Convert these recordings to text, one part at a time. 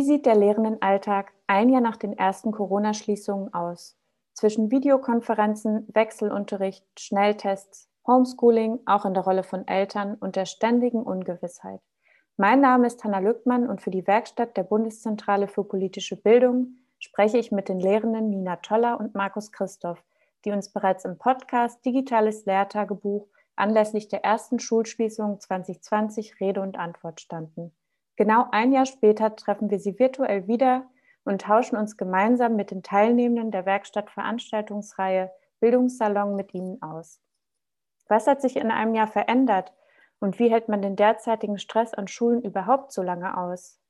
Wie sieht der Lehrendenalltag ein Jahr nach den ersten Corona-Schließungen aus? Zwischen Videokonferenzen, Wechselunterricht, Schnelltests, Homeschooling, auch in der Rolle von Eltern und der ständigen Ungewissheit. Mein Name ist Hanna Lückmann und für die Werkstatt der Bundeszentrale für politische Bildung spreche ich mit den Lehrenden Nina Toller und Markus Christoph, die uns bereits im Podcast Digitales Lehrtagebuch anlässlich der ersten Schulschließung 2020 Rede und Antwort standen. Genau ein Jahr später treffen wir sie virtuell wieder und tauschen uns gemeinsam mit den Teilnehmenden der Werkstattveranstaltungsreihe Bildungssalon mit ihnen aus. Was hat sich in einem Jahr verändert und wie hält man den derzeitigen Stress an Schulen überhaupt so lange aus?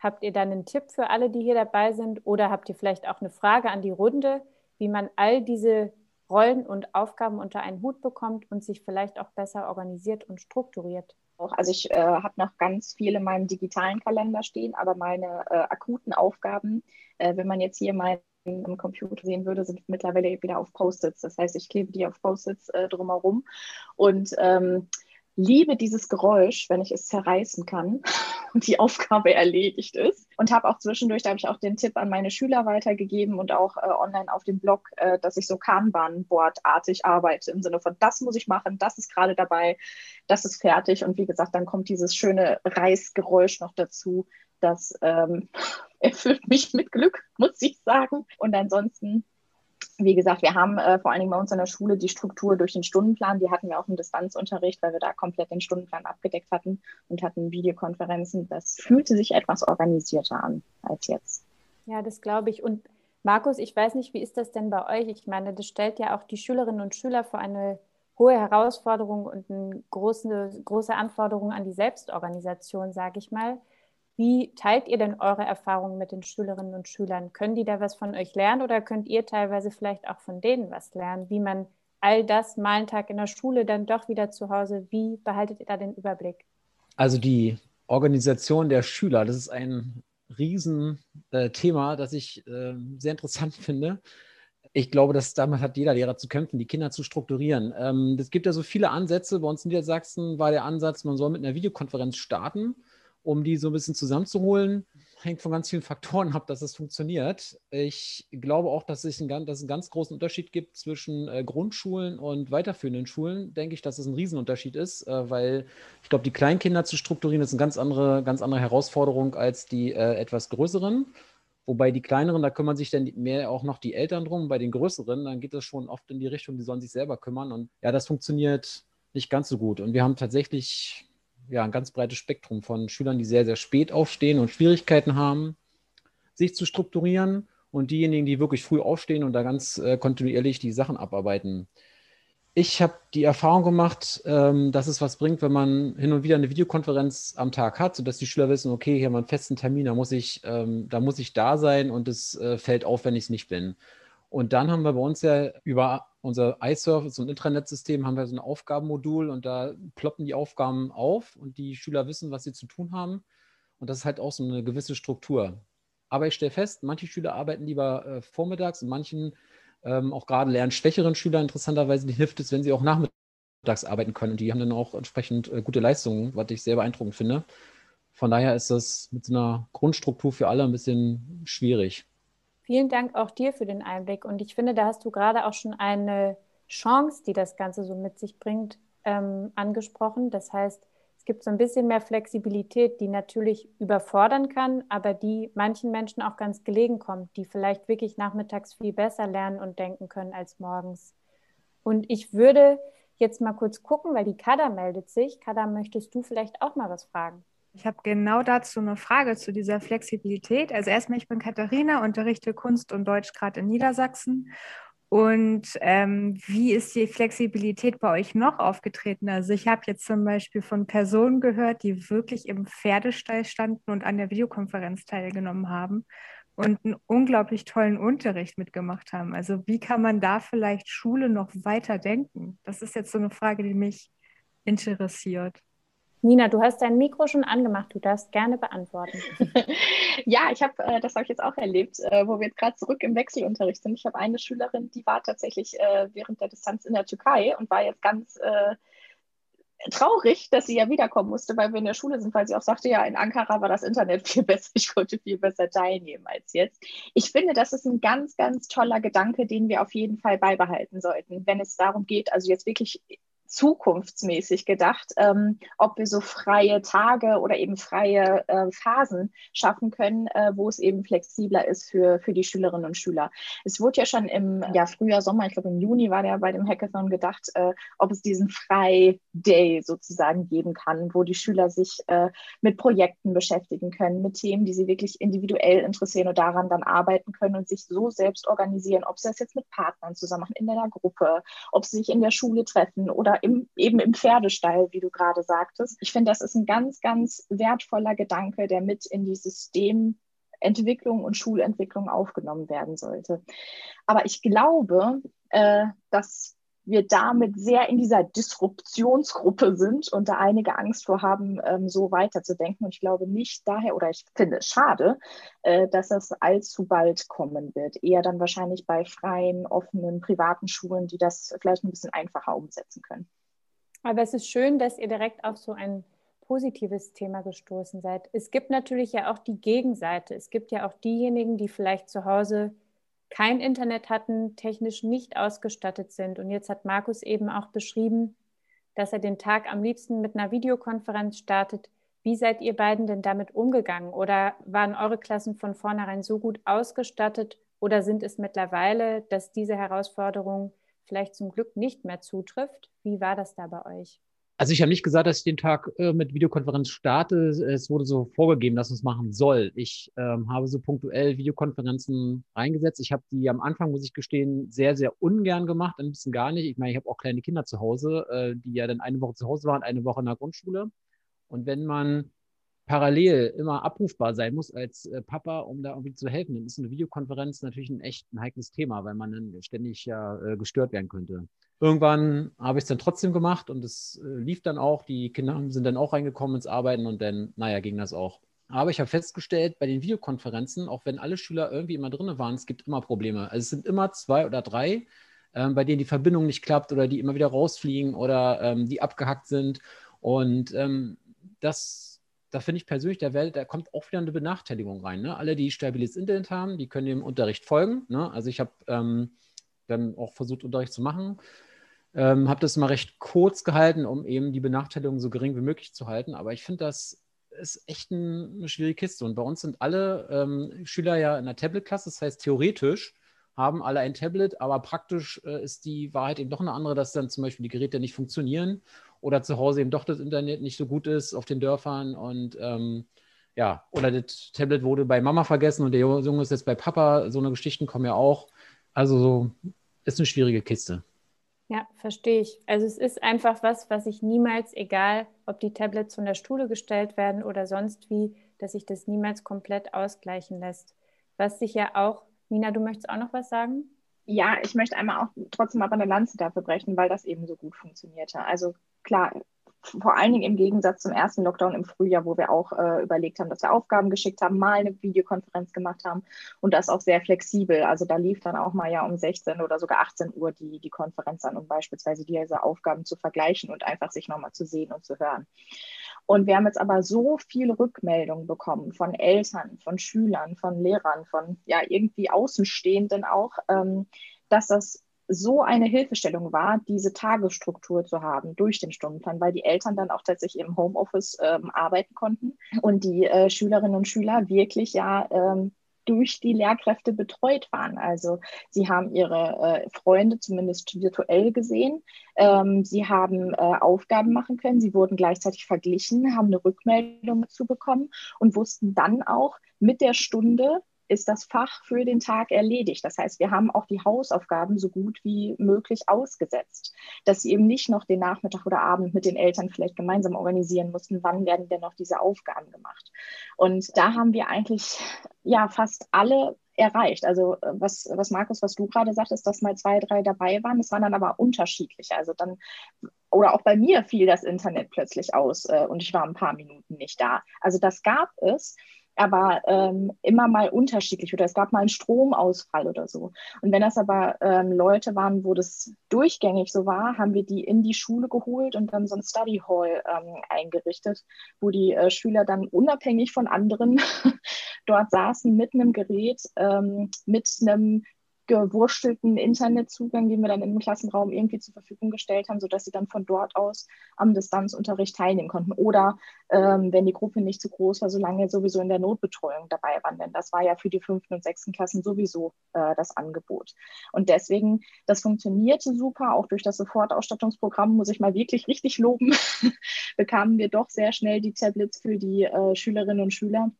Habt ihr dann einen Tipp für alle, die hier dabei sind oder habt ihr vielleicht auch eine Frage an die Runde, wie man all diese Rollen und Aufgaben unter einen Hut bekommt und sich vielleicht auch besser organisiert und strukturiert? Also ich äh, habe noch ganz viel in meinem digitalen Kalender stehen, aber meine äh, akuten Aufgaben, äh, wenn man jetzt hier am Computer sehen würde, sind mittlerweile wieder auf Post-its. Das heißt, ich klebe die auf Post-its äh, drumherum und ähm, liebe dieses Geräusch, wenn ich es zerreißen kann die Aufgabe erledigt ist. Und habe auch zwischendurch, da habe ich auch den Tipp an meine Schüler weitergegeben und auch äh, online auf dem Blog, äh, dass ich so Kanban-Board-artig arbeite, im Sinne von, das muss ich machen, das ist gerade dabei, das ist fertig. Und wie gesagt, dann kommt dieses schöne Reißgeräusch noch dazu. Das ähm, erfüllt mich mit Glück, muss ich sagen. Und ansonsten wie gesagt, wir haben äh, vor allen Dingen bei uns in der Schule die Struktur durch den Stundenplan. Die hatten wir auch im Distanzunterricht, weil wir da komplett den Stundenplan abgedeckt hatten und hatten Videokonferenzen. Das fühlte sich etwas organisierter an als jetzt. Ja, das glaube ich. Und Markus, ich weiß nicht, wie ist das denn bei euch? Ich meine, das stellt ja auch die Schülerinnen und Schüler vor eine hohe Herausforderung und eine große, große Anforderung an die Selbstorganisation, sage ich mal. Wie teilt ihr denn eure Erfahrungen mit den Schülerinnen und Schülern? Können die da was von euch lernen oder könnt ihr teilweise vielleicht auch von denen was lernen, wie man all das mal einen Tag in der Schule, dann doch wieder zu Hause, wie behaltet ihr da den Überblick? Also die Organisation der Schüler, das ist ein Riesenthema, äh, das ich äh, sehr interessant finde. Ich glaube, dass damit hat jeder Lehrer zu kämpfen, die Kinder zu strukturieren. Ähm, es gibt ja so viele Ansätze. Bei uns in Niedersachsen war der Ansatz, man soll mit einer Videokonferenz starten um die so ein bisschen zusammenzuholen. Hängt von ganz vielen Faktoren ab, dass es funktioniert. Ich glaube auch, dass es, einen, dass es einen ganz großen Unterschied gibt zwischen äh, Grundschulen und weiterführenden Schulen. Denke ich, dass es ein Riesenunterschied ist, äh, weil ich glaube, die Kleinkinder zu strukturieren ist eine ganz andere, ganz andere Herausforderung als die äh, etwas größeren. Wobei die kleineren, da kümmern sich dann mehr auch noch die Eltern drum. Bei den größeren, dann geht das schon oft in die Richtung, die sollen sich selber kümmern. Und ja, das funktioniert nicht ganz so gut. Und wir haben tatsächlich ja, ein ganz breites Spektrum von Schülern, die sehr, sehr spät aufstehen und Schwierigkeiten haben, sich zu strukturieren und diejenigen, die wirklich früh aufstehen und da ganz äh, kontinuierlich die Sachen abarbeiten. Ich habe die Erfahrung gemacht, ähm, dass es was bringt, wenn man hin und wieder eine Videokonferenz am Tag hat, sodass die Schüler wissen, okay, hier haben wir einen festen Termin, da muss ich, ähm, da, muss ich da sein und es äh, fällt auf, wenn ich es nicht bin. Und dann haben wir bei uns ja über unser iSurf, so ein Intranet-System, haben wir so ein Aufgabenmodul und da ploppen die Aufgaben auf und die Schüler wissen, was sie zu tun haben. Und das ist halt auch so eine gewisse Struktur. Aber ich stelle fest, manche Schüler arbeiten lieber äh, vormittags und manchen, ähm, auch gerade lernschwächeren Schüler interessanterweise, die hilft es, wenn sie auch nachmittags arbeiten können. Und die haben dann auch entsprechend äh, gute Leistungen, was ich sehr beeindruckend finde. Von daher ist das mit so einer Grundstruktur für alle ein bisschen schwierig. Vielen Dank auch dir für den Einblick. Und ich finde, da hast du gerade auch schon eine Chance, die das Ganze so mit sich bringt, ähm, angesprochen. Das heißt, es gibt so ein bisschen mehr Flexibilität, die natürlich überfordern kann, aber die manchen Menschen auch ganz gelegen kommt, die vielleicht wirklich nachmittags viel besser lernen und denken können als morgens. Und ich würde jetzt mal kurz gucken, weil die Kada meldet sich. Kada, möchtest du vielleicht auch mal was fragen? Ich habe genau dazu eine Frage zu dieser Flexibilität. Also erstmal, ich bin Katharina, unterrichte Kunst und Deutsch gerade in Niedersachsen. Und ähm, wie ist die Flexibilität bei euch noch aufgetreten? Also ich habe jetzt zum Beispiel von Personen gehört, die wirklich im Pferdestall standen und an der Videokonferenz teilgenommen haben und einen unglaublich tollen Unterricht mitgemacht haben. Also wie kann man da vielleicht Schule noch weiter denken? Das ist jetzt so eine Frage, die mich interessiert. Nina, du hast dein Mikro schon angemacht. Du darfst gerne beantworten. ja, ich habe, äh, das habe ich jetzt auch erlebt, äh, wo wir jetzt gerade zurück im Wechselunterricht sind. Ich habe eine Schülerin, die war tatsächlich äh, während der Distanz in der Türkei und war jetzt ganz äh, traurig, dass sie ja wiederkommen musste, weil wir in der Schule sind, weil sie auch sagte, ja, in Ankara war das Internet viel besser, ich konnte viel besser teilnehmen als jetzt. Ich finde, das ist ein ganz, ganz toller Gedanke, den wir auf jeden Fall beibehalten sollten, wenn es darum geht, also jetzt wirklich zukunftsmäßig gedacht, ähm, ob wir so freie Tage oder eben freie äh, Phasen schaffen können, äh, wo es eben flexibler ist für, für die Schülerinnen und Schüler. Es wurde ja schon im ja, Frühjahr, Sommer, ich glaube im Juni war der bei dem Hackathon gedacht, äh, ob es diesen Frei-Day sozusagen geben kann, wo die Schüler sich äh, mit Projekten beschäftigen können, mit Themen, die sie wirklich individuell interessieren und daran dann arbeiten können und sich so selbst organisieren, ob sie das jetzt mit Partnern zusammen machen, in einer Gruppe, ob sie sich in der Schule treffen oder im, eben im Pferdestall, wie du gerade sagtest. Ich finde, das ist ein ganz, ganz wertvoller Gedanke, der mit in die Systementwicklung und Schulentwicklung aufgenommen werden sollte. Aber ich glaube, äh, dass wir damit sehr in dieser Disruptionsgruppe sind und da einige Angst vor haben, ähm, so weiterzudenken. Und ich glaube nicht daher, oder ich finde es schade, äh, dass das allzu bald kommen wird. Eher dann wahrscheinlich bei freien, offenen, privaten Schulen, die das vielleicht ein bisschen einfacher umsetzen können. Aber es ist schön, dass ihr direkt auf so ein positives Thema gestoßen seid. Es gibt natürlich ja auch die Gegenseite. Es gibt ja auch diejenigen, die vielleicht zu Hause kein Internet hatten, technisch nicht ausgestattet sind. Und jetzt hat Markus eben auch beschrieben, dass er den Tag am liebsten mit einer Videokonferenz startet. Wie seid ihr beiden denn damit umgegangen? Oder waren eure Klassen von vornherein so gut ausgestattet? Oder sind es mittlerweile, dass diese Herausforderung vielleicht zum Glück nicht mehr zutrifft? Wie war das da bei euch? Also ich habe nicht gesagt, dass ich den Tag äh, mit Videokonferenz starte. Es wurde so vorgegeben, dass es machen soll. Ich ähm, habe so punktuell Videokonferenzen eingesetzt. Ich habe die am Anfang, muss ich gestehen, sehr, sehr ungern gemacht, ein bisschen gar nicht. Ich meine, ich habe auch kleine Kinder zu Hause, äh, die ja dann eine Woche zu Hause waren, eine Woche in der Grundschule. Und wenn man parallel immer abrufbar sein muss als äh, Papa, um da irgendwie zu helfen, dann ist eine Videokonferenz natürlich ein echt ein heikles Thema, weil man dann ständig ja äh, gestört werden könnte. Irgendwann habe ich es dann trotzdem gemacht und es äh, lief dann auch. Die Kinder sind dann auch reingekommen ins Arbeiten und dann, naja, ging das auch. Aber ich habe festgestellt, bei den Videokonferenzen, auch wenn alle Schüler irgendwie immer drin waren, es gibt immer Probleme. Also es sind immer zwei oder drei, ähm, bei denen die Verbindung nicht klappt oder die immer wieder rausfliegen oder ähm, die abgehackt sind. Und ähm, das da finde ich persönlich, der Welt, da kommt auch wieder eine Benachteiligung rein. Ne? Alle, die stabiles Internet haben, die können dem Unterricht folgen. Ne? Also ich habe ähm, dann auch versucht, Unterricht zu machen. Ähm, habe das mal recht kurz gehalten, um eben die Benachteiligung so gering wie möglich zu halten. Aber ich finde, das ist echt ein, eine schwierige Kiste. Und bei uns sind alle ähm, Schüler ja in der Tablet-Klasse. Das heißt, theoretisch haben alle ein Tablet, aber praktisch äh, ist die Wahrheit eben doch eine andere, dass dann zum Beispiel die Geräte nicht funktionieren oder zu Hause eben doch das Internet nicht so gut ist auf den Dörfern und ähm, ja, oder das Tablet wurde bei Mama vergessen und der Junge ist jetzt bei Papa. So eine Geschichten kommen ja auch. Also so ist eine schwierige Kiste. Ja, verstehe ich. Also es ist einfach was, was ich niemals, egal ob die Tablets von der Stuhle gestellt werden oder sonst wie, dass sich das niemals komplett ausgleichen lässt. Was sich ja auch, Nina, du möchtest auch noch was sagen? Ja, ich möchte einmal auch trotzdem aber eine Lanze dafür brechen, weil das eben so gut funktionierte. Also klar, vor allen Dingen im Gegensatz zum ersten Lockdown im Frühjahr, wo wir auch äh, überlegt haben, dass wir Aufgaben geschickt haben, mal eine Videokonferenz gemacht haben und das auch sehr flexibel. Also da lief dann auch mal ja um 16 oder sogar 18 Uhr die, die Konferenz an, um beispielsweise diese Aufgaben zu vergleichen und einfach sich nochmal zu sehen und zu hören. Und wir haben jetzt aber so viel Rückmeldungen bekommen von Eltern, von Schülern, von Lehrern, von ja irgendwie Außenstehenden auch, ähm, dass das so eine Hilfestellung war, diese Tagesstruktur zu haben durch den Stundenplan, weil die Eltern dann auch tatsächlich im Homeoffice ähm, arbeiten konnten und die äh, Schülerinnen und Schüler wirklich ja ähm, durch die Lehrkräfte betreut waren. Also sie haben ihre äh, Freunde zumindest virtuell gesehen. Ähm, sie haben äh, Aufgaben machen können. Sie wurden gleichzeitig verglichen, haben eine Rückmeldung dazu bekommen und wussten dann auch mit der Stunde, ist das Fach für den Tag erledigt. Das heißt, wir haben auch die Hausaufgaben so gut wie möglich ausgesetzt, dass sie eben nicht noch den Nachmittag oder Abend mit den Eltern vielleicht gemeinsam organisieren mussten, wann werden denn noch diese Aufgaben gemacht. Und da haben wir eigentlich ja fast alle erreicht. Also äh, was, was Markus, was du gerade sagtest, dass mal zwei, drei dabei waren, das waren dann aber unterschiedlich. Also dann, oder auch bei mir fiel das Internet plötzlich aus äh, und ich war ein paar Minuten nicht da. Also das gab es. Aber ähm, immer mal unterschiedlich oder es gab mal einen Stromausfall oder so. Und wenn das aber ähm, Leute waren, wo das durchgängig so war, haben wir die in die Schule geholt und dann so ein Study Hall ähm, eingerichtet, wo die äh, Schüler dann unabhängig von anderen dort saßen mit einem Gerät, ähm, mit einem gewurstelten Internetzugang, den wir dann im Klassenraum irgendwie zur Verfügung gestellt haben, sodass sie dann von dort aus am Distanzunterricht teilnehmen konnten. Oder ähm, wenn die Gruppe nicht zu groß war, solange sowieso in der Notbetreuung dabei waren. Denn das war ja für die fünften und sechsten Klassen sowieso äh, das Angebot. Und deswegen, das funktionierte super, auch durch das Sofortausstattungsprogramm, muss ich mal wirklich richtig loben, bekamen wir doch sehr schnell die Tablets für die äh, Schülerinnen und Schüler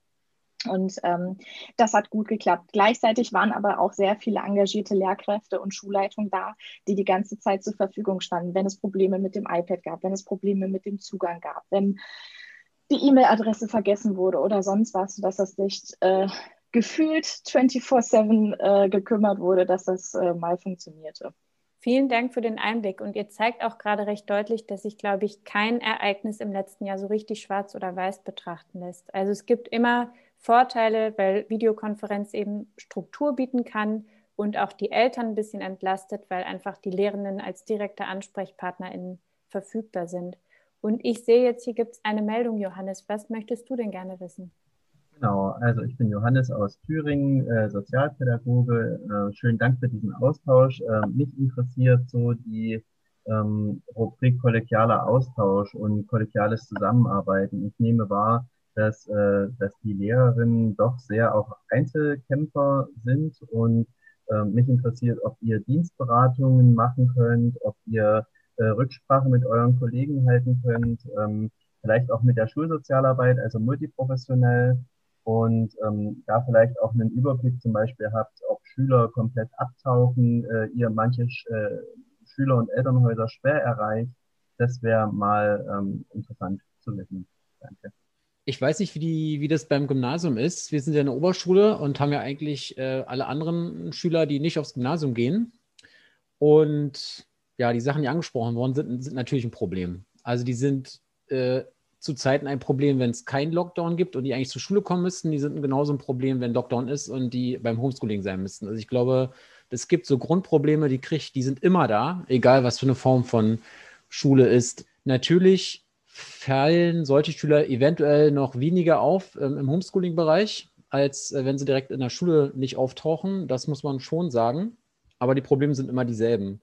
und ähm, das hat gut geklappt. Gleichzeitig waren aber auch sehr viele engagierte Lehrkräfte und Schulleitungen da, die die ganze Zeit zur Verfügung standen, wenn es Probleme mit dem iPad gab, wenn es Probleme mit dem Zugang gab, wenn die E-Mail-Adresse vergessen wurde oder sonst was, dass das nicht äh, gefühlt 24-7 äh, gekümmert wurde, dass das äh, mal funktionierte. Vielen Dank für den Einblick. Und ihr zeigt auch gerade recht deutlich, dass sich, glaube ich, kein Ereignis im letzten Jahr so richtig schwarz oder weiß betrachten lässt. Also es gibt immer Vorteile, weil Videokonferenz eben Struktur bieten kann und auch die Eltern ein bisschen entlastet, weil einfach die Lehrenden als direkte AnsprechpartnerInnen verfügbar sind. Und ich sehe jetzt, hier gibt es eine Meldung, Johannes. Was möchtest du denn gerne wissen? Genau, also ich bin Johannes aus Thüringen, äh, Sozialpädagoge. Äh, schönen Dank für diesen Austausch. Äh, mich interessiert so die ähm, Rubrik kollegialer Austausch und kollegiales Zusammenarbeiten. Ich nehme wahr, dass, äh, dass die Lehrerinnen doch sehr auch Einzelkämpfer sind und äh, mich interessiert, ob ihr Dienstberatungen machen könnt, ob ihr äh, Rücksprache mit euren Kollegen halten könnt, ähm, vielleicht auch mit der Schulsozialarbeit, also multiprofessionell und ähm, da vielleicht auch einen Überblick zum Beispiel habt, ob Schüler komplett abtauchen, äh, ihr manche äh, Schüler und Elternhäuser schwer erreicht. Das wäre mal ähm, interessant zu wissen. Danke. Ich weiß nicht, wie, die, wie das beim Gymnasium ist. Wir sind ja in der Oberschule und haben ja eigentlich äh, alle anderen Schüler, die nicht aufs Gymnasium gehen. Und ja, die Sachen, die angesprochen worden sind, sind natürlich ein Problem. Also die sind äh, zu Zeiten ein Problem, wenn es keinen Lockdown gibt und die eigentlich zur Schule kommen müssten. Die sind genauso ein Problem, wenn Lockdown ist und die beim Homeschooling sein müssten. Also ich glaube, es gibt so Grundprobleme, die kriegt, die sind immer da, egal was für eine Form von Schule ist. Natürlich fallen solche Schüler eventuell noch weniger auf ähm, im Homeschooling-Bereich, als äh, wenn sie direkt in der Schule nicht auftauchen. Das muss man schon sagen. Aber die Probleme sind immer dieselben.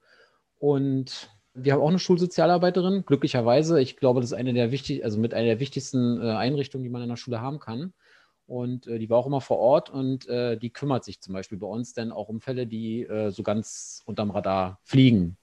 Und wir haben auch eine Schulsozialarbeiterin, glücklicherweise. Ich glaube, das ist eine der wichtig, also mit einer der wichtigsten äh, Einrichtungen, die man in der Schule haben kann. Und äh, die war auch immer vor Ort und äh, die kümmert sich zum Beispiel bei uns dann auch um Fälle, die äh, so ganz unterm Radar fliegen.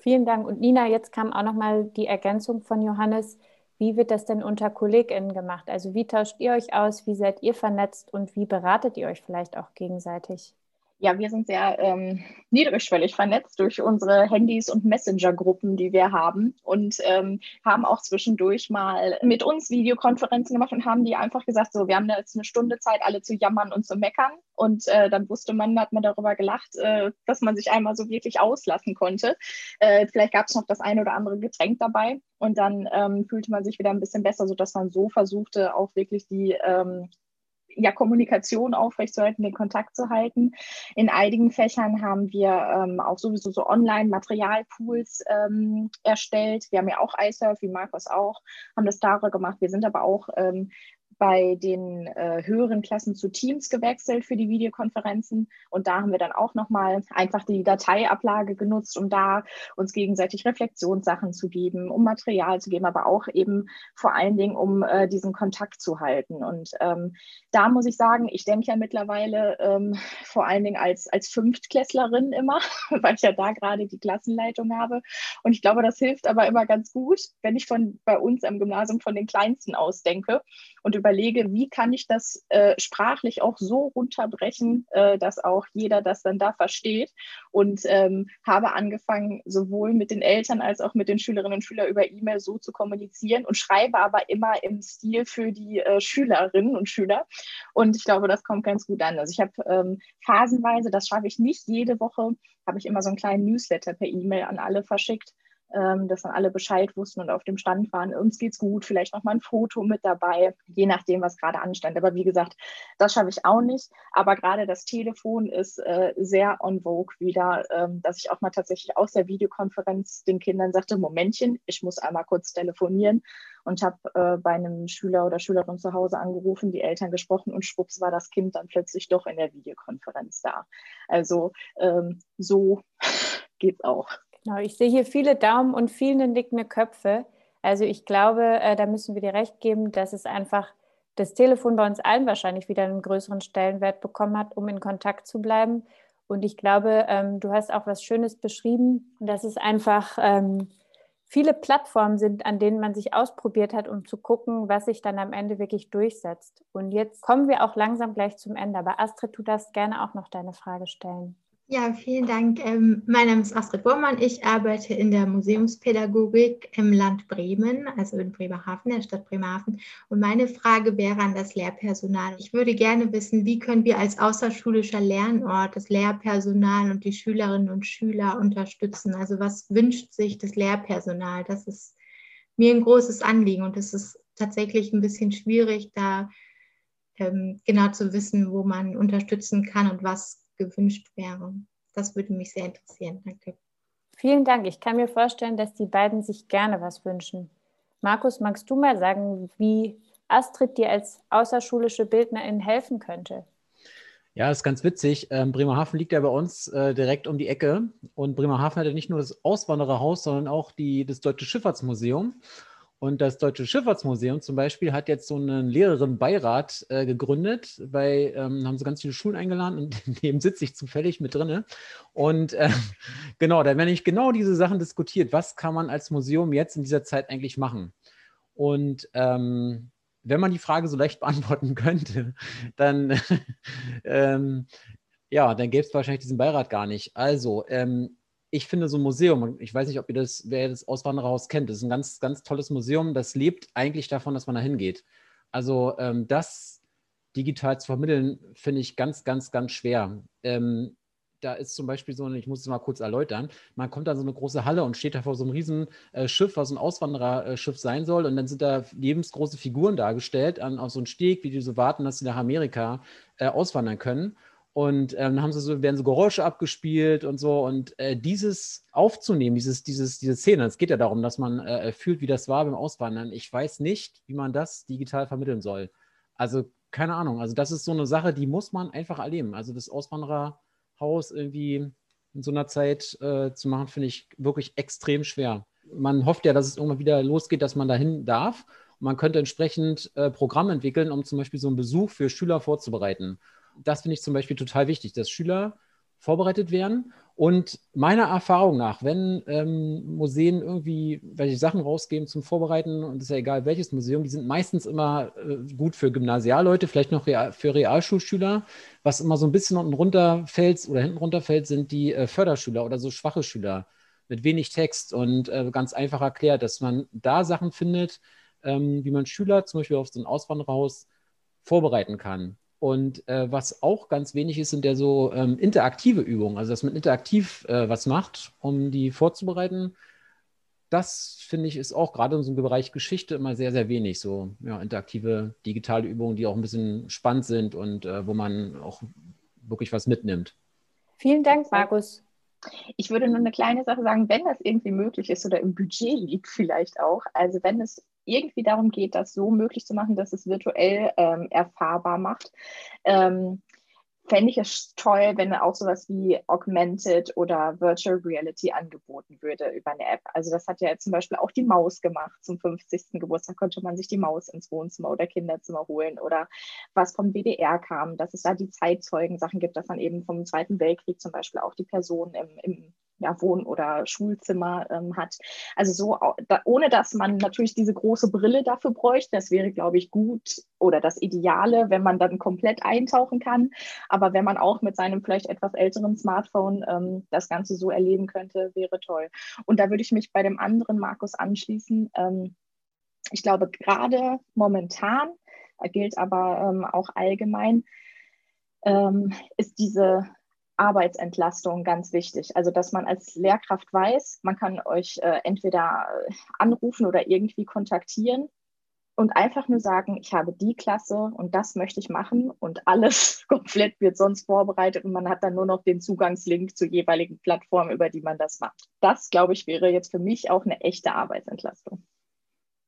Vielen Dank. Und Nina, jetzt kam auch nochmal die Ergänzung von Johannes. Wie wird das denn unter KollegInnen gemacht? Also wie tauscht ihr euch aus? Wie seid ihr vernetzt und wie beratet ihr euch vielleicht auch gegenseitig? Ja, wir sind sehr ähm, niedrigschwellig vernetzt durch unsere Handys und Messenger-Gruppen, die wir haben und ähm, haben auch zwischendurch mal mit uns Videokonferenzen gemacht und haben die einfach gesagt, so, wir haben jetzt eine Stunde Zeit, alle zu jammern und zu meckern. Und äh, dann wusste man, hat man darüber gelacht, äh, dass man sich einmal so wirklich auslassen konnte. Äh, vielleicht gab es noch das eine oder andere Getränk dabei und dann ähm, fühlte man sich wieder ein bisschen besser, sodass man so versuchte, auch wirklich die ähm, ja, Kommunikation aufrechtzuerhalten, den Kontakt zu halten. In einigen Fächern haben wir ähm, auch sowieso so Online-Materialpools ähm, erstellt. Wir haben ja auch iSurf, wie Markus auch, haben das darüber gemacht. Wir sind aber auch ähm, bei den äh, höheren Klassen zu Teams gewechselt für die Videokonferenzen. Und da haben wir dann auch nochmal einfach die Dateiablage genutzt, um da uns gegenseitig Reflexionssachen zu geben, um Material zu geben, aber auch eben vor allen Dingen, um äh, diesen Kontakt zu halten. Und ähm, da muss ich sagen, ich denke ja mittlerweile ähm, vor allen Dingen als, als Fünftklässlerin immer, weil ich ja da gerade die Klassenleitung habe. Und ich glaube, das hilft aber immer ganz gut, wenn ich von bei uns am Gymnasium von den Kleinsten ausdenke und über überlege, wie kann ich das äh, sprachlich auch so runterbrechen, äh, dass auch jeder das dann da versteht. Und ähm, habe angefangen, sowohl mit den Eltern als auch mit den Schülerinnen und Schülern über E-Mail so zu kommunizieren und schreibe aber immer im Stil für die äh, Schülerinnen und Schüler. Und ich glaube, das kommt ganz gut an. Also ich habe ähm, phasenweise, das schaffe ich nicht jede Woche, habe ich immer so einen kleinen Newsletter per E-Mail an alle verschickt ähm, dass dann alle Bescheid wussten und auf dem Stand waren, uns geht's gut, vielleicht noch mal ein Foto mit dabei, je nachdem, was gerade anstand. Aber wie gesagt, das schaffe ich auch nicht. Aber gerade das Telefon ist äh, sehr on vogue wieder, ähm, dass ich auch mal tatsächlich aus der Videokonferenz den Kindern sagte, Momentchen, ich muss einmal kurz telefonieren und habe äh, bei einem Schüler oder Schülerin zu Hause angerufen, die Eltern gesprochen und schwupps war das Kind dann plötzlich doch in der Videokonferenz da. Also ähm, so geht's auch. Genau, ich sehe hier viele Daumen und viele nickende Köpfe. Also ich glaube, äh, da müssen wir dir recht geben, dass es einfach das Telefon bei uns allen wahrscheinlich wieder einen größeren Stellenwert bekommen hat, um in Kontakt zu bleiben. Und ich glaube, ähm, du hast auch was Schönes beschrieben, dass es einfach ähm, viele Plattformen sind, an denen man sich ausprobiert hat, um zu gucken, was sich dann am Ende wirklich durchsetzt. Und jetzt kommen wir auch langsam gleich zum Ende. Aber Astrid, du darfst gerne auch noch deine Frage stellen. Ja, vielen Dank. Ähm, mein Name ist Astrid Bormann. Ich arbeite in der Museumspädagogik im Land Bremen, also in Bremerhaven, der Stadt Bremerhaven. Und meine Frage wäre an das Lehrpersonal. Ich würde gerne wissen, wie können wir als außerschulischer Lernort das Lehrpersonal und die Schülerinnen und Schüler unterstützen? Also was wünscht sich das Lehrpersonal? Das ist mir ein großes Anliegen und es ist tatsächlich ein bisschen schwierig, da ähm, genau zu wissen, wo man unterstützen kann und was gewünscht wäre. Das würde mich sehr interessieren. Danke. Vielen Dank. Ich kann mir vorstellen, dass die beiden sich gerne was wünschen. Markus, magst du mal sagen, wie Astrid dir als außerschulische Bildnerin helfen könnte? Ja, das ist ganz witzig. Ähm, Bremerhaven liegt ja bei uns äh, direkt um die Ecke. Und Bremerhaven hat ja nicht nur das Auswandererhaus, sondern auch die, das Deutsche Schifffahrtsmuseum. Und das Deutsche Schifffahrtsmuseum zum Beispiel hat jetzt so einen Lehrerinnenbeirat äh, gegründet, weil ähm, haben sie ganz viele Schulen eingeladen und in sitze ich zufällig mit drin. Und äh, genau, da werden ich genau diese Sachen diskutiert. Was kann man als Museum jetzt in dieser Zeit eigentlich machen? Und ähm, wenn man die Frage so leicht beantworten könnte, dann ähm, ja, dann gäbe es wahrscheinlich diesen Beirat gar nicht. Also, ähm, ich finde so ein Museum, ich weiß nicht, ob ihr das, wer das Auswandererhaus kennt, das ist ein ganz, ganz tolles Museum, das lebt eigentlich davon, dass man da hingeht. Also ähm, das digital zu vermitteln, finde ich ganz, ganz, ganz schwer. Ähm, da ist zum Beispiel so, ich muss es mal kurz erläutern, man kommt da so eine große Halle und steht da vor so einem riesen äh, Schiff, was ein Auswandererschiff sein soll und dann sind da lebensgroße Figuren dargestellt an, auf so einem Steg, wie die so warten, dass sie nach Amerika äh, auswandern können. Und ähm, dann haben sie so, werden so Geräusche abgespielt und so. Und äh, dieses aufzunehmen, dieses, dieses, diese Szene, es geht ja darum, dass man äh, fühlt, wie das war beim Auswandern. Ich weiß nicht, wie man das digital vermitteln soll. Also, keine Ahnung. Also, das ist so eine Sache, die muss man einfach erleben. Also, das Auswandererhaus irgendwie in so einer Zeit äh, zu machen, finde ich wirklich extrem schwer. Man hofft ja, dass es irgendwann wieder losgeht, dass man dahin darf. Und man könnte entsprechend äh, Programme entwickeln, um zum Beispiel so einen Besuch für Schüler vorzubereiten das finde ich zum Beispiel total wichtig, dass Schüler vorbereitet werden. Und meiner Erfahrung nach, wenn ähm, Museen irgendwie welche Sachen rausgeben zum Vorbereiten, und es ist ja egal welches Museum, die sind meistens immer äh, gut für Gymnasialleute, vielleicht noch Real, für Realschulschüler. Was immer so ein bisschen unten runterfällt oder hinten runterfällt, sind die äh, Förderschüler oder so schwache Schüler mit wenig Text und äh, ganz einfach erklärt, dass man da Sachen findet, ähm, wie man Schüler zum Beispiel auf so ein Auswanderhaus vorbereiten kann. Und äh, was auch ganz wenig ist, sind ja so ähm, interaktive Übungen, also dass man interaktiv äh, was macht, um die vorzubereiten. Das finde ich ist auch gerade in so einem Bereich Geschichte immer sehr, sehr wenig. So ja, interaktive digitale Übungen, die auch ein bisschen spannend sind und äh, wo man auch wirklich was mitnimmt. Vielen Dank, Markus. Ich würde nur eine kleine Sache sagen, wenn das irgendwie möglich ist oder im Budget liegt vielleicht auch. Also wenn es irgendwie darum geht, das so möglich zu machen, dass es virtuell ähm, erfahrbar macht. Ähm, fände ich es toll, wenn auch sowas wie Augmented oder Virtual Reality angeboten würde über eine App. Also das hat ja zum Beispiel auch die Maus gemacht. Zum 50. Geburtstag konnte man sich die Maus ins Wohnzimmer oder Kinderzimmer holen oder was vom WDR kam, dass es da die Zeitzeugen-Sachen gibt, dass man eben vom Zweiten Weltkrieg zum Beispiel auch die Person im, im ja, Wohn- oder Schulzimmer ähm, hat. Also so, da, ohne dass man natürlich diese große Brille dafür bräuchte. Das wäre, glaube ich, gut oder das Ideale, wenn man dann komplett eintauchen kann. Aber wenn man auch mit seinem vielleicht etwas älteren Smartphone ähm, das Ganze so erleben könnte, wäre toll. Und da würde ich mich bei dem anderen Markus anschließen. Ähm, ich glaube, gerade momentan, gilt aber ähm, auch allgemein, ähm, ist diese Arbeitsentlastung ganz wichtig. Also, dass man als Lehrkraft weiß, man kann euch äh, entweder äh, anrufen oder irgendwie kontaktieren und einfach nur sagen, ich habe die Klasse und das möchte ich machen und alles komplett wird sonst vorbereitet und man hat dann nur noch den Zugangslink zur jeweiligen Plattform, über die man das macht. Das, glaube ich, wäre jetzt für mich auch eine echte Arbeitsentlastung.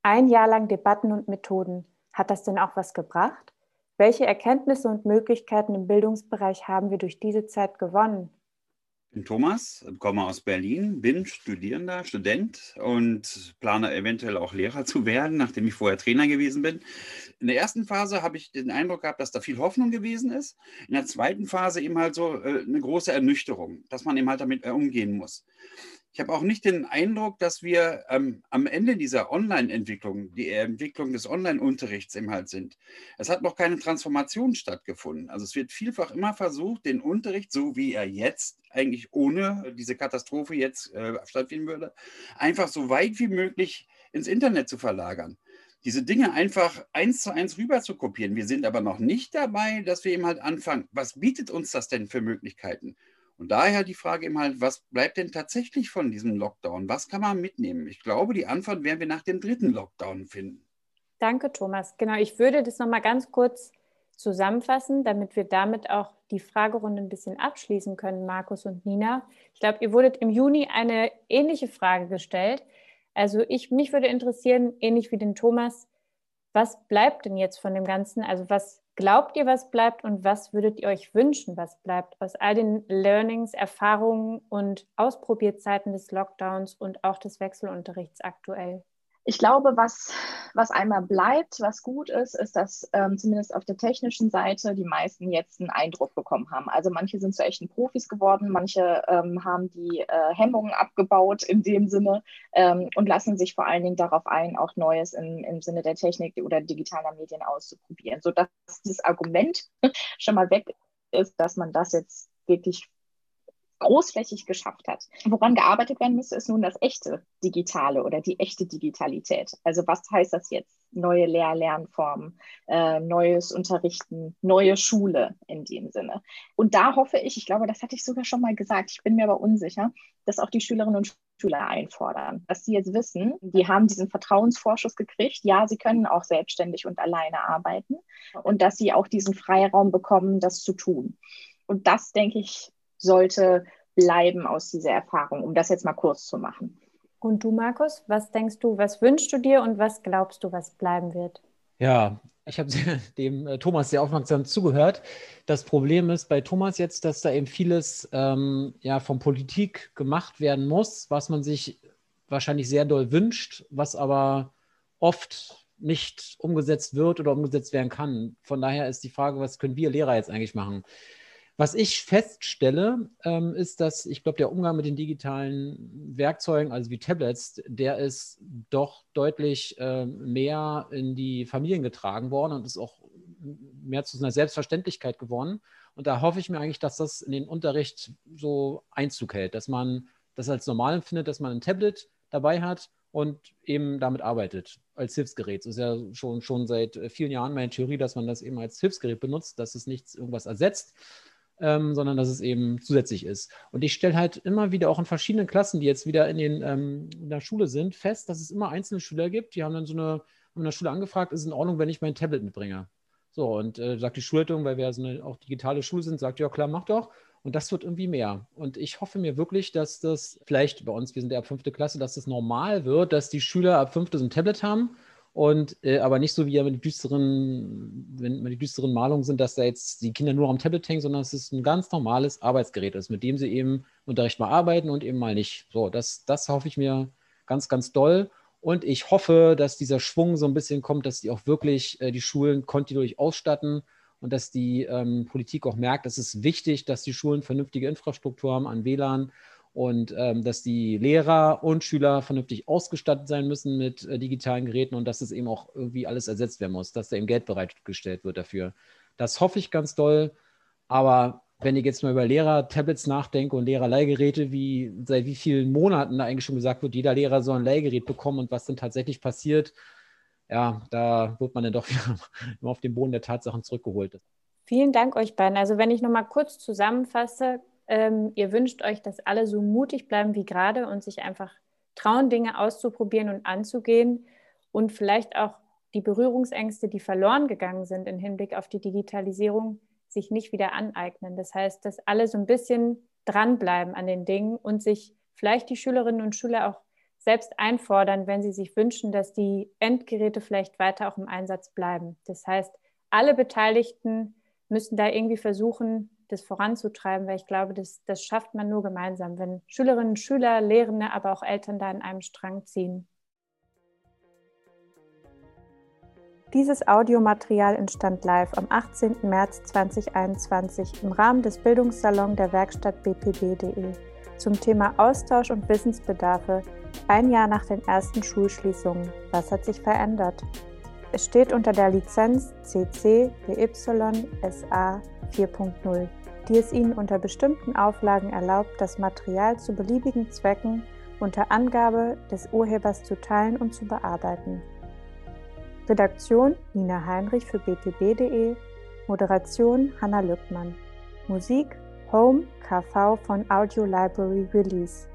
Ein Jahr lang Debatten und Methoden. Hat das denn auch was gebracht? Welche Erkenntnisse und Möglichkeiten im Bildungsbereich haben wir durch diese Zeit gewonnen? Ich bin Thomas, komme aus Berlin, bin Studierender, Student und plane eventuell auch Lehrer zu werden, nachdem ich vorher Trainer gewesen bin. In der ersten Phase habe ich den Eindruck gehabt, dass da viel Hoffnung gewesen ist. In der zweiten Phase eben halt so äh, eine große Ernüchterung, dass man eben halt damit äh, umgehen muss. Ich habe auch nicht den Eindruck, dass wir ähm, am Ende dieser Online-Entwicklung, die Entwicklung des Online-Unterrichts im Halt sind. Es hat noch keine Transformation stattgefunden. Also es wird vielfach immer versucht, den Unterricht, so wie er jetzt eigentlich ohne diese Katastrophe jetzt äh, stattfinden würde, einfach so weit wie möglich ins Internet zu verlagern diese Dinge einfach eins zu eins rüber zu kopieren. Wir sind aber noch nicht dabei, dass wir eben halt anfangen, was bietet uns das denn für Möglichkeiten? Und daher die Frage eben halt, was bleibt denn tatsächlich von diesem Lockdown? Was kann man mitnehmen? Ich glaube, die Antwort werden wir nach dem dritten Lockdown finden. Danke, Thomas. Genau, ich würde das nochmal ganz kurz zusammenfassen, damit wir damit auch die Fragerunde ein bisschen abschließen können, Markus und Nina. Ich glaube, ihr wurdet im Juni eine ähnliche Frage gestellt. Also ich, mich würde interessieren, ähnlich wie den Thomas, was bleibt denn jetzt von dem Ganzen? Also was glaubt ihr, was bleibt und was würdet ihr euch wünschen, was bleibt aus all den Learnings, Erfahrungen und Ausprobierzeiten des Lockdowns und auch des Wechselunterrichts aktuell? Ich glaube, was, was einmal bleibt, was gut ist, ist, dass ähm, zumindest auf der technischen Seite die meisten jetzt einen Eindruck bekommen haben. Also manche sind zu echten Profis geworden, manche ähm, haben die äh, Hemmungen abgebaut in dem Sinne ähm, und lassen sich vor allen Dingen darauf ein, auch Neues im, im Sinne der Technik oder digitaler Medien auszuprobieren, sodass dieses Argument schon mal weg ist, dass man das jetzt wirklich großflächig geschafft hat. Woran gearbeitet werden müsste, ist nun das echte Digitale oder die echte Digitalität. Also was heißt das jetzt? Neue Lehr-Lernformen, äh, neues Unterrichten, neue Schule in dem Sinne. Und da hoffe ich, ich glaube, das hatte ich sogar schon mal gesagt, ich bin mir aber unsicher, dass auch die Schülerinnen und Schüler einfordern, dass sie jetzt wissen, die haben diesen Vertrauensvorschuss gekriegt, ja, sie können auch selbstständig und alleine arbeiten und dass sie auch diesen Freiraum bekommen, das zu tun. Und das, denke ich, sollte bleiben aus dieser Erfahrung, um das jetzt mal kurz zu machen. Und du, Markus, was denkst du, was wünschst du dir und was glaubst du, was bleiben wird? Ja, ich habe dem äh, Thomas sehr aufmerksam zugehört. Das Problem ist bei Thomas jetzt, dass da eben vieles ähm, ja, von Politik gemacht werden muss, was man sich wahrscheinlich sehr doll wünscht, was aber oft nicht umgesetzt wird oder umgesetzt werden kann. Von daher ist die Frage, was können wir Lehrer jetzt eigentlich machen? Was ich feststelle, ähm, ist, dass ich glaube, der Umgang mit den digitalen Werkzeugen, also wie Tablets, der ist doch deutlich äh, mehr in die Familien getragen worden und ist auch mehr zu einer Selbstverständlichkeit geworden. Und da hoffe ich mir eigentlich, dass das in den Unterricht so Einzug hält, dass man das als normal empfindet, dass man ein Tablet dabei hat und eben damit arbeitet als Hilfsgerät. Das ist ja schon, schon seit vielen Jahren meine Theorie, dass man das eben als Hilfsgerät benutzt, dass es nichts irgendwas ersetzt ähm, sondern dass es eben zusätzlich ist. Und ich stelle halt immer wieder auch in verschiedenen Klassen, die jetzt wieder in, den, ähm, in der Schule sind, fest, dass es immer einzelne Schüler gibt, die haben dann so eine, haben in der Schule angefragt, ist es in Ordnung, wenn ich mein Tablet mitbringe? So, und äh, sagt die Schulleitung, weil wir so eine auch digitale Schule sind, sagt, ja klar, mach doch. Und das wird irgendwie mehr. Und ich hoffe mir wirklich, dass das vielleicht bei uns, wir sind ja ab fünfte Klasse, dass das normal wird, dass die Schüler ab fünfte so ein Tablet haben und äh, aber nicht so wie ja mit düsteren, wenn die düsteren Malungen sind, dass da jetzt die Kinder nur am Tablet hängen, sondern es ein ganz normales Arbeitsgerät ist, mit dem sie eben Unterricht mal arbeiten und eben mal nicht. So, das, das hoffe ich mir ganz, ganz doll. Und ich hoffe, dass dieser Schwung so ein bisschen kommt, dass die auch wirklich äh, die Schulen kontinuierlich ausstatten und dass die ähm, Politik auch merkt, es ist wichtig, dass die Schulen vernünftige Infrastruktur haben an WLAN und ähm, dass die Lehrer und Schüler vernünftig ausgestattet sein müssen mit äh, digitalen Geräten und dass es eben auch irgendwie alles ersetzt werden muss, dass da eben Geld bereitgestellt wird dafür. Das hoffe ich ganz doll. Aber wenn ich jetzt mal über Lehrer-Tablets nachdenke und Lehrerleihgeräte, wie seit wie vielen Monaten da eigentlich schon gesagt wird, jeder Lehrer soll ein Leihgerät bekommen und was dann tatsächlich passiert, ja, da wird man dann doch wieder auf den Boden der Tatsachen zurückgeholt. Vielen Dank euch beiden. Also wenn ich nochmal kurz zusammenfasse, ähm, ihr wünscht euch, dass alle so mutig bleiben wie gerade und sich einfach trauen, Dinge auszuprobieren und anzugehen und vielleicht auch die Berührungsängste, die verloren gegangen sind im Hinblick auf die Digitalisierung, sich nicht wieder aneignen. Das heißt, dass alle so ein bisschen dranbleiben an den Dingen und sich vielleicht die Schülerinnen und Schüler auch selbst einfordern, wenn sie sich wünschen, dass die Endgeräte vielleicht weiter auch im Einsatz bleiben. Das heißt, alle Beteiligten müssen da irgendwie versuchen, das voranzutreiben, weil ich glaube, das, das schafft man nur gemeinsam, wenn Schülerinnen Schüler, Lehrende, aber auch Eltern da an einem Strang ziehen. Dieses Audiomaterial entstand live am 18. März 2021 im Rahmen des Bildungssalons der Werkstatt bpb.de zum Thema Austausch und Wissensbedarfe ein Jahr nach den ersten Schulschließungen. Was hat sich verändert? Es steht unter der Lizenz CC BY SA 4.0, die es Ihnen unter bestimmten Auflagen erlaubt, das Material zu beliebigen Zwecken unter Angabe des Urhebers zu teilen und zu bearbeiten. Redaktion Nina Heinrich für bpb.de, Moderation Hanna Lückmann, Musik Home KV von Audio Library Release.